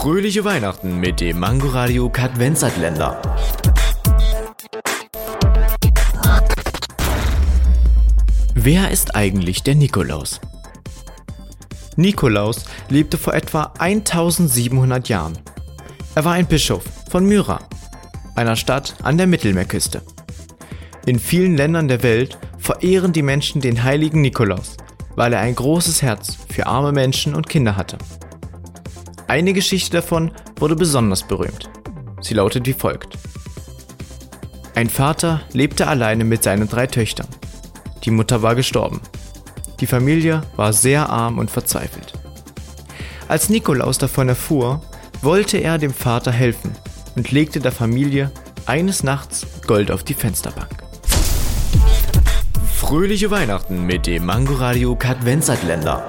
Fröhliche Weihnachten mit dem Mangoradio Kadvenzatländer. Wer ist eigentlich der Nikolaus? Nikolaus lebte vor etwa 1700 Jahren. Er war ein Bischof von Myra, einer Stadt an der Mittelmeerküste. In vielen Ländern der Welt verehren die Menschen den heiligen Nikolaus, weil er ein großes Herz für arme Menschen und Kinder hatte. Eine Geschichte davon wurde besonders berühmt. Sie lautet wie folgt. Ein Vater lebte alleine mit seinen drei Töchtern. Die Mutter war gestorben. Die Familie war sehr arm und verzweifelt. Als Nikolaus davon erfuhr, wollte er dem Vater helfen und legte der Familie eines Nachts Gold auf die Fensterbank. Fröhliche Weihnachten mit dem Mangoradio Kadvenzatländer.